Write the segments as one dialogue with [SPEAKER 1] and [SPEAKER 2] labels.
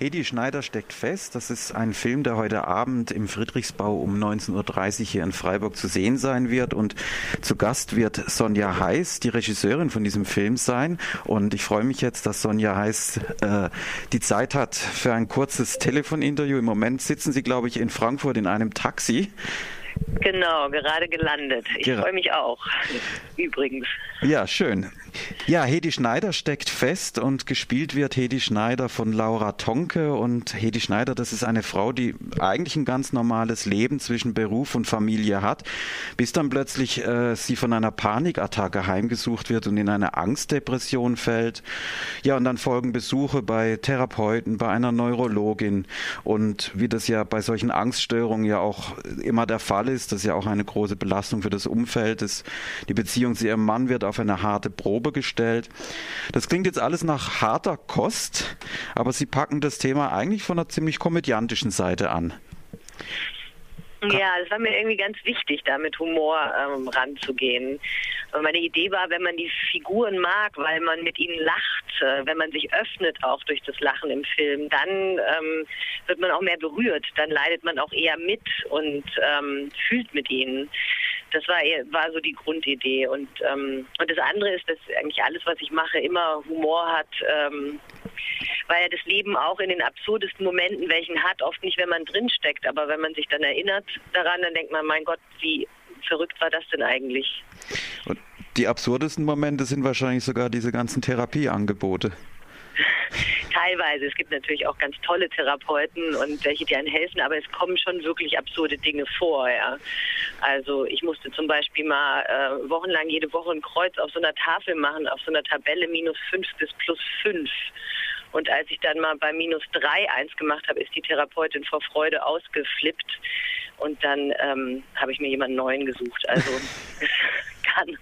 [SPEAKER 1] Hedi Schneider steckt fest. Das ist ein Film, der heute Abend im Friedrichsbau um 19.30 Uhr hier in Freiburg zu sehen sein wird. Und zu Gast wird Sonja Heiß, die Regisseurin von diesem Film sein. Und ich freue mich jetzt, dass Sonja Heiß äh, die Zeit hat für ein kurzes Telefoninterview. Im Moment sitzen Sie, glaube ich, in Frankfurt in einem Taxi.
[SPEAKER 2] Genau, gerade gelandet. Ich Ger freue mich auch, übrigens.
[SPEAKER 1] Ja, schön. Ja, Hedi Schneider steckt fest und gespielt wird Hedi Schneider von Laura Tonke. Und Hedi Schneider, das ist eine Frau, die eigentlich ein ganz normales Leben zwischen Beruf und Familie hat, bis dann plötzlich äh, sie von einer Panikattacke heimgesucht wird und in eine Angstdepression fällt. Ja, und dann folgen Besuche bei Therapeuten, bei einer Neurologin. Und wie das ja bei solchen Angststörungen ja auch immer der Fall ist, das ist ja auch eine große Belastung für das Umfeld. Das, die Beziehung zu ihrem Mann wird auf eine harte Probe gestellt. Das klingt jetzt alles nach harter Kost, aber Sie packen das Thema eigentlich von einer ziemlich komödiantischen Seite an.
[SPEAKER 2] Ja, es war mir irgendwie ganz wichtig, da mit Humor ähm, ranzugehen. Und meine Idee war, wenn man die Figuren mag, weil man mit ihnen lacht, äh, wenn man sich öffnet auch durch das Lachen im Film, dann ähm, wird man auch mehr berührt, dann leidet man auch eher mit und ähm, fühlt mit ihnen. Das war, war so die Grundidee. Und, ähm, und das andere ist, dass eigentlich alles, was ich mache, immer Humor hat. Ähm, weil ja das Leben auch in den absurdesten Momenten welchen hat, oft nicht, wenn man drinsteckt, aber wenn man sich dann erinnert daran, dann denkt man, mein Gott, wie verrückt war das denn eigentlich?
[SPEAKER 1] Und die absurdesten Momente sind wahrscheinlich sogar diese ganzen Therapieangebote.
[SPEAKER 2] Teilweise. Es gibt natürlich auch ganz tolle Therapeuten und welche, die einem helfen, aber es kommen schon wirklich absurde Dinge vor. Ja. Also ich musste zum Beispiel mal äh, wochenlang jede Woche ein Kreuz auf so einer Tafel machen, auf so einer Tabelle minus 5 bis plus 5. Und als ich dann mal bei minus 3 eins gemacht habe, ist die Therapeutin vor Freude ausgeflippt. Und dann ähm, habe ich mir jemanden neuen gesucht. Also kann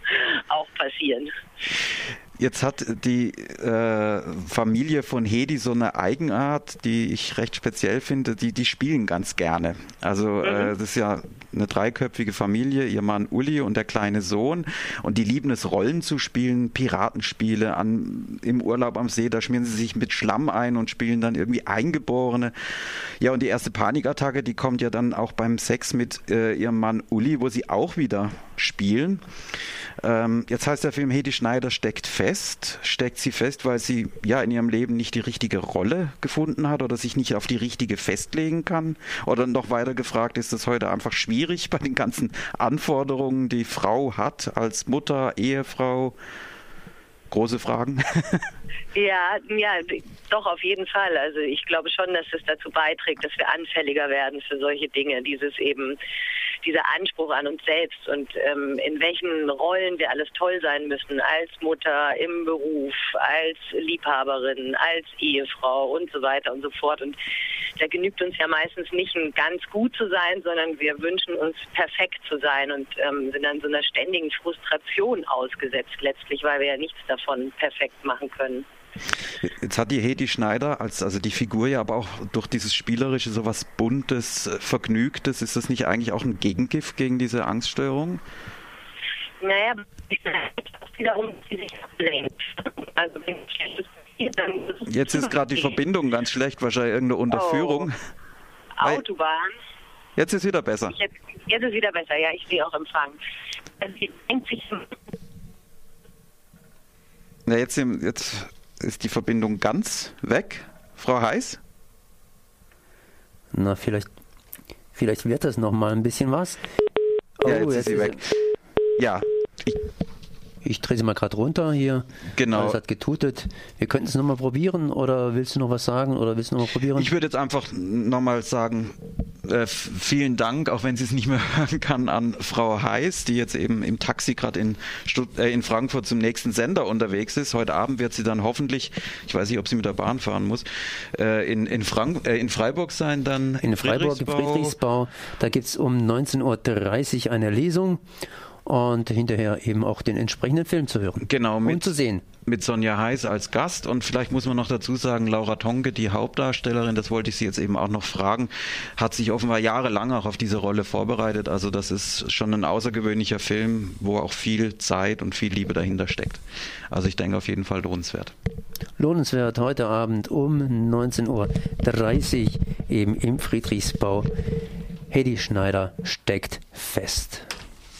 [SPEAKER 2] auch passieren.
[SPEAKER 1] Jetzt hat die äh, Familie von Hedi so eine Eigenart, die ich recht speziell finde. Die, die spielen ganz gerne. Also äh, mhm. äh, das ist ja eine dreiköpfige Familie, ihr Mann Uli und der kleine Sohn. Und die lieben es, Rollen zu spielen, Piratenspiele an, im Urlaub am See. Da schmieren sie sich mit Schlamm ein und spielen dann irgendwie Eingeborene. Ja, und die erste Panikattacke, die kommt ja dann auch beim Sex mit äh, ihrem Mann Uli, wo sie auch wieder spielen. Ähm, jetzt heißt der Film Hedi Schneider steckt fest. Steckt sie fest, weil sie ja in ihrem Leben nicht die richtige Rolle gefunden hat oder sich nicht auf die richtige festlegen kann? Oder noch weiter gefragt, ist es heute einfach schwierig bei den ganzen Anforderungen, die Frau hat als Mutter, Ehefrau? Große Fragen?
[SPEAKER 2] ja, ja, doch auf jeden Fall. Also ich glaube schon, dass es dazu beiträgt, dass wir anfälliger werden für solche Dinge. Dieses eben dieser Anspruch an uns selbst und ähm, in welchen Rollen wir alles toll sein müssen, als Mutter, im Beruf, als Liebhaberin, als Ehefrau und so weiter und so fort. Und da genügt uns ja meistens nicht ein ganz gut zu sein, sondern wir wünschen uns perfekt zu sein und ähm, sind dann so einer ständigen Frustration ausgesetzt letztlich, weil wir ja nichts davon perfekt machen können.
[SPEAKER 1] Jetzt hat die Hedi Schneider als also die Figur ja aber auch durch dieses spielerische so was buntes, äh, vergnügtes. Ist das nicht eigentlich auch ein Gegengift gegen diese Angststörung?
[SPEAKER 2] Naja, wiederum sie sich ablenkt. Also wenn
[SPEAKER 1] Jetzt ist gerade die Verbindung ganz schlecht, wahrscheinlich irgendeine Unterführung.
[SPEAKER 2] Oh. Autobahn.
[SPEAKER 1] Jetzt ist wieder besser.
[SPEAKER 2] Jetzt, jetzt ist wieder besser, ja, ich sehe auch Empfang. Also sie denkt sich
[SPEAKER 1] ja, jetzt, jetzt ist die Verbindung ganz weg. Frau Heiß?
[SPEAKER 3] Na, vielleicht, vielleicht wird das noch mal ein bisschen was.
[SPEAKER 1] Oh, ja, jetzt, jetzt ist sie weg. Ja,
[SPEAKER 3] ich, drehe sie mal gerade runter hier.
[SPEAKER 1] Genau.
[SPEAKER 3] Es hat getutet. Wir könnten es nochmal probieren oder willst du noch was sagen oder willst du nochmal probieren?
[SPEAKER 1] Ich würde jetzt einfach nochmal sagen, äh, vielen Dank, auch wenn sie es nicht mehr hören kann, an Frau Heiß, die jetzt eben im Taxi gerade in, äh, in Frankfurt zum nächsten Sender unterwegs ist. Heute Abend wird sie dann hoffentlich, ich weiß nicht, ob sie mit der Bahn fahren muss, äh, in, in, Frank äh, in Freiburg sein, dann
[SPEAKER 3] in Freiburg, im Friedrichsbau. Da gibt es um 19.30 Uhr eine Lesung. Und hinterher eben auch den entsprechenden Film zu hören.
[SPEAKER 1] Genau, mit,
[SPEAKER 3] und zu sehen.
[SPEAKER 1] Mit Sonja Heiß als Gast und vielleicht muss man noch dazu sagen, Laura Tonke, die Hauptdarstellerin, das wollte ich Sie jetzt eben auch noch fragen, hat sich offenbar jahrelang auch auf diese Rolle vorbereitet. Also das ist schon ein außergewöhnlicher Film, wo auch viel Zeit und viel Liebe dahinter steckt. Also ich denke auf jeden Fall lohnenswert.
[SPEAKER 3] Lohnenswert heute Abend um 19.30 Uhr eben im Friedrichsbau. Hedy Schneider steckt fest.